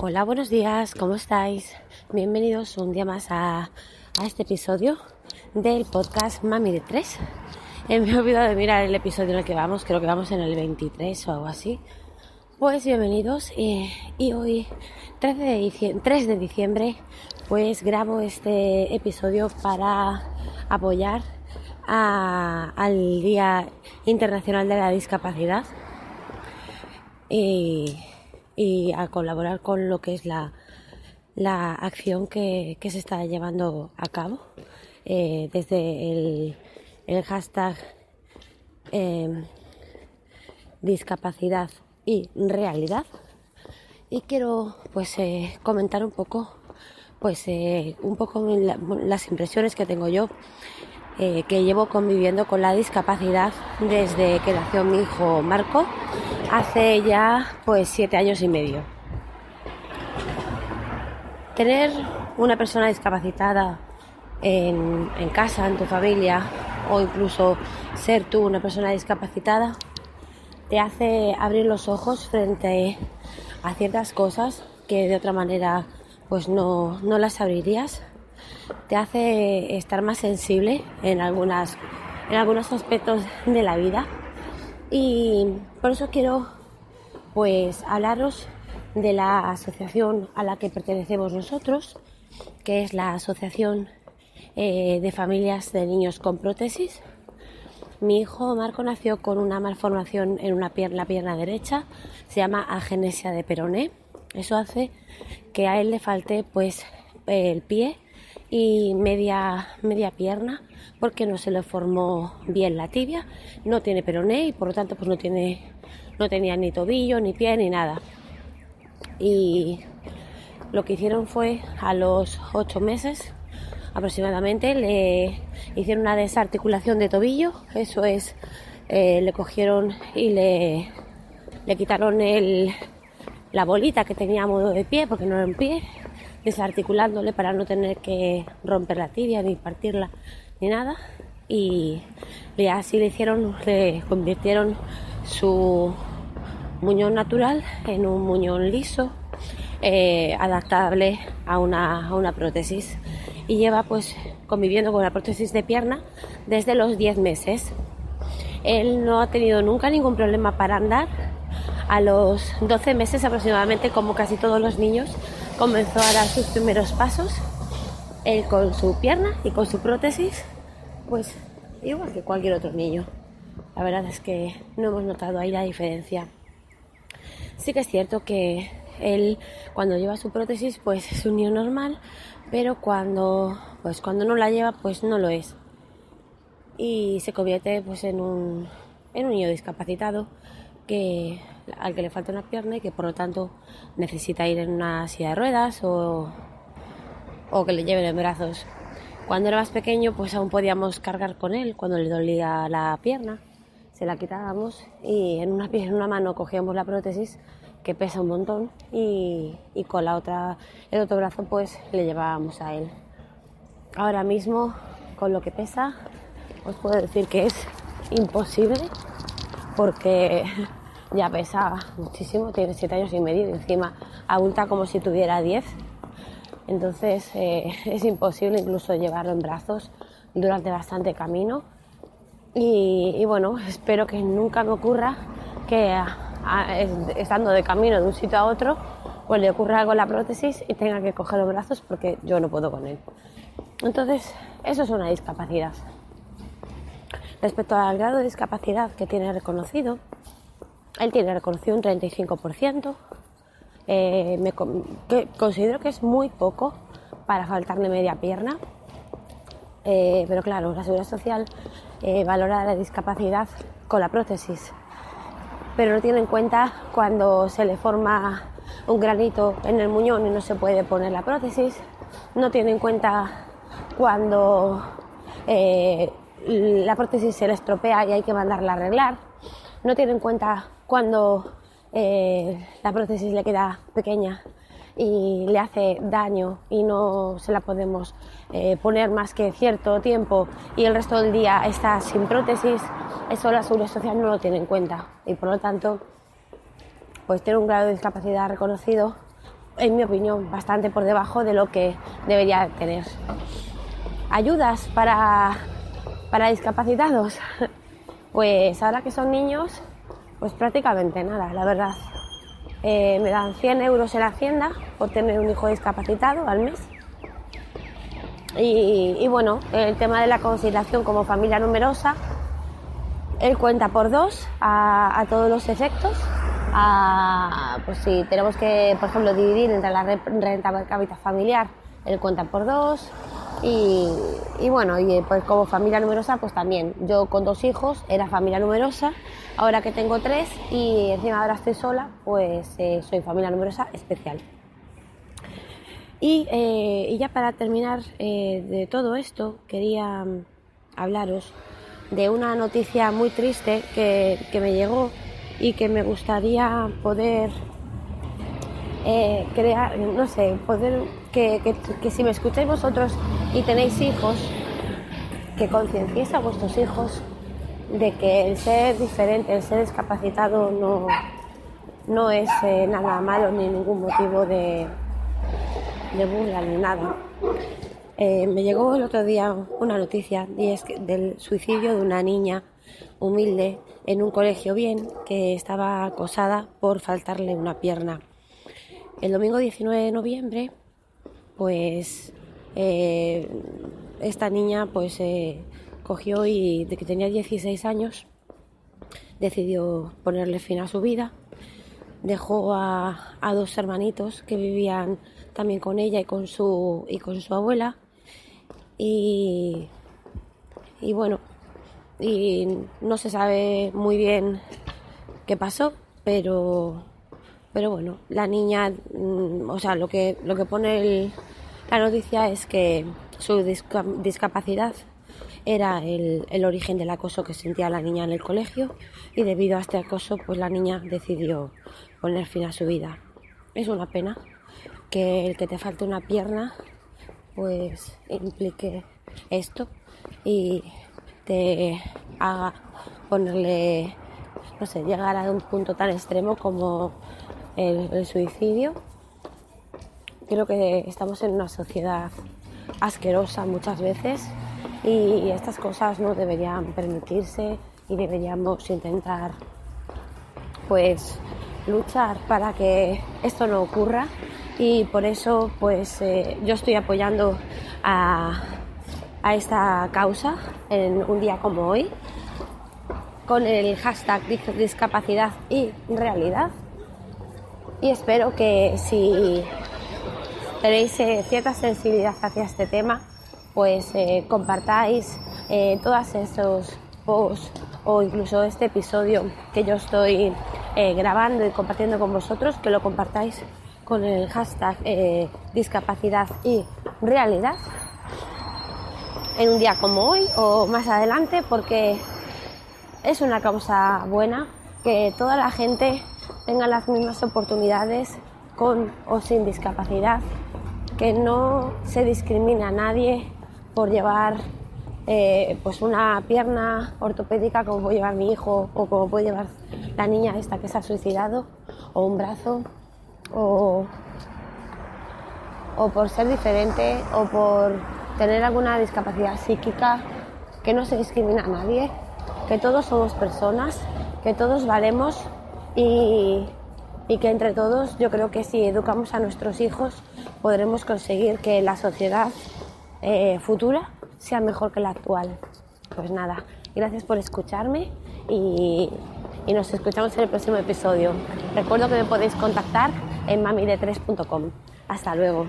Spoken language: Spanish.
Hola, buenos días, ¿cómo estáis? Bienvenidos un día más a, este episodio del podcast Mami de 3. Eh, me he olvidado de mirar el episodio en el que vamos, creo que vamos en el 23 o algo así. Pues bienvenidos eh, y hoy 3 de, diciembre, 3 de diciembre pues grabo este episodio para apoyar al Día Internacional de la Discapacidad. Y y a colaborar con lo que es la, acción que, se está llevando a cabo. Eh, desde el, hashtag em, discapacidad y realidad. Y quiero pues eh, comentar un poco pues eh, un poco las impresiones que tengo yo que llevo conviviendo con la discapacidad desde que nació mi hijo Marco hace ya pues siete años y medio. Tener una persona discapacitada en, casa, en tu familia, o incluso ser tú una persona discapacitada, te hace abrir los ojos frente a ciertas cosas que de otra manera pues no, no las abrirías. Te hace estar más sensible en, algunas, en algunos aspectos de la vida y por eso quiero pues hablaros de la asociación a la que pertenecemos nosotros, que es la Asociación eh, de Familias de Niños con Prótesis. Mi hijo Marco nació con una malformación en una pierna, la pierna derecha, se llama agenesia de peroné. Eso hace que a él le falte pues el pie y media, media pierna porque no se le formó bien la tibia, no tiene peroné y por lo tanto pues no tiene no tenía ni tobillo, ni pie, ni nada. Y lo que hicieron fue a los ocho meses aproximadamente le hicieron una desarticulación de tobillo, eso es, eh, le cogieron y le, le quitaron el, la bolita que tenía a modo de pie, porque no era un pie, desarticulándole para no tener que romper la tibia ni partirla ni nada. Y, así le hicieron, le convirtieron su muñón natural en un muñón liso, eh, adaptable a una, a una prótesis. Y lleva pues conviviendo con la prótesis de pierna desde los 10 meses. Él no ha tenido nunca ningún problema para andar. A los 12 meses aproximadamente, como casi todos los niños, comenzó a dar sus primeros pasos, él con su pierna y con su prótesis, pues igual que cualquier otro niño. La verdad es que no hemos notado ahí la diferencia. Sí que es cierto que él cuando lleva su prótesis pues es un niño normal, pero cuando pues cuando no la lleva pues no lo es. Y se convierte pues en un, en un niño discapacitado que al que le falta una pierna y que por lo tanto necesita ir en una silla de ruedas o, o que le lleven en brazos. Cuando era más pequeño, pues aún podíamos cargar con él cuando le dolía la pierna, se la quitábamos y en una, en una mano cogíamos la prótesis que pesa un montón y, y con la otra, el otro brazo pues le llevábamos a él. Ahora mismo, con lo que pesa, os puedo decir que es imposible porque ya pesa muchísimo, tiene 7 años y medio y encima abulta como si tuviera 10. Entonces eh, es imposible incluso llevarlo en brazos durante bastante camino. Y, bueno, espero que nunca me ocurra que estando de camino de un sitio a otro, pues le ocurra algo a la prótesis y tenga que coger los brazos porque yo no puedo con él. Entonces, eso es una discapacidad. Respecto al grado de discapacidad que tiene reconocido, él tiene reconocido un 35%. Eh, me, considero que es muy poco para faltarle media pierna. Eh, pero claro, la seguridad social eh, valora la discapacidad con la prótesis, pero no tiene en cuenta cuando se le forma un granito en el muñón y no se puede poner la prótesis, no tiene en cuenta cuando la prótesis se le estropea y hay que mandarla a arreglar, no tiene en cuenta cuando eh, la prótesis le queda pequeña y le hace daño y no se la podemos eh, poner más que cierto tiempo y el resto del día está sin prótesis, eso la seguridad social no lo tiene en cuenta y por lo tanto pues tener un grado de discapacidad reconocido en mi opinión, bastante por debajo de lo que debería tener. Ayudas para, para discapacitados. Pues ahora que son niños, pues prácticamente nada, la verdad. Eh, me dan 100 euros en Hacienda por tener un hijo discapacitado al mes. Y, bueno, el tema de la conciliación como familia numerosa, él cuenta por dos a, todos los efectos. pues si tenemos que, por ejemplo, dividir entre la renta per cápita familiar, él cuenta por dos. Bueno, y pues como familia numerosa, pues también. Yo con dos hijos era familia numerosa, ahora que tengo tres y encima ahora estoy sola, pues eh, soy familia numerosa especial. Eh, y, ya para terminar eh, de todo esto, quería mm, hablaros de una noticia muy triste que, me llegó y que me gustaría poder crear, no sé, poder que, que, si me escucháis vosotros y tenéis hijos, que concienciéis a vuestros hijos de que el ser diferente, el ser discapacitado no, no es eh, nada malo ni ningún motivo de, de burla ni nada. Eh, me llegó el otro día una noticia y es del suicidio de una niña humilde en un colegio bien que estaba acosada por faltarle una pierna. El domingo 19 de noviembre pues eh, esta niña pues eh, cogió y de que tenía 16 años decidió ponerle fin a su vida. Dejó a, dos hermanitos que vivían también con ella y con su, y con su abuela. Y, y bueno, y no se sabe muy bien qué pasó, pero pero bueno, la niña, mm, o sea, lo que, lo que pone la noticia es que su discapacidad era el, origen del acoso que sentía la niña en el colegio y debido a este acoso pues la niña decidió poner fin a su vida. Es una pena que el que te falte una pierna pues implique esto y te haga ponerle, no sé, llegar a un punto tan extremo como el, suicidio. Creo que estamos en una sociedad asquerosa muchas veces y estas cosas no deberían permitirse y deberíamos intentar pues luchar para que esto no ocurra. Y por eso pues eh, yo estoy apoyando a, a, esta causa en un día como hoy con el hashtag discapacidad y realidad. Y espero que si tenéis eh, cierta sensibilidad hacia este tema, pues eh, compartáis eh, todos esos posts o incluso este episodio que yo estoy grabando y compartiendo con vosotros, que lo compartáis con el hashtag discapacidad y realidad en un día como hoy o más adelante porque es una causa buena que toda la gente tenga las mismas oportunidades con o sin discapacidad, que no se discrimina a nadie por llevar eh, pues una pierna ortopédica como puede llevar mi hijo o como puede llevar la niña esta que se ha suicidado, o un brazo, o, o por ser diferente o por tener alguna discapacidad psíquica, que no se discrimina a nadie, que todos somos personas, que todos valemos y, que entre todos yo creo que si educamos a nuestros hijos podremos conseguir que la sociedad eh, futura sea mejor que la actual. Pues nada, gracias por escucharme y, y nos escuchamos en el próximo episodio. Recuerdo que me podéis contactar en mamide3.com. Hasta luego.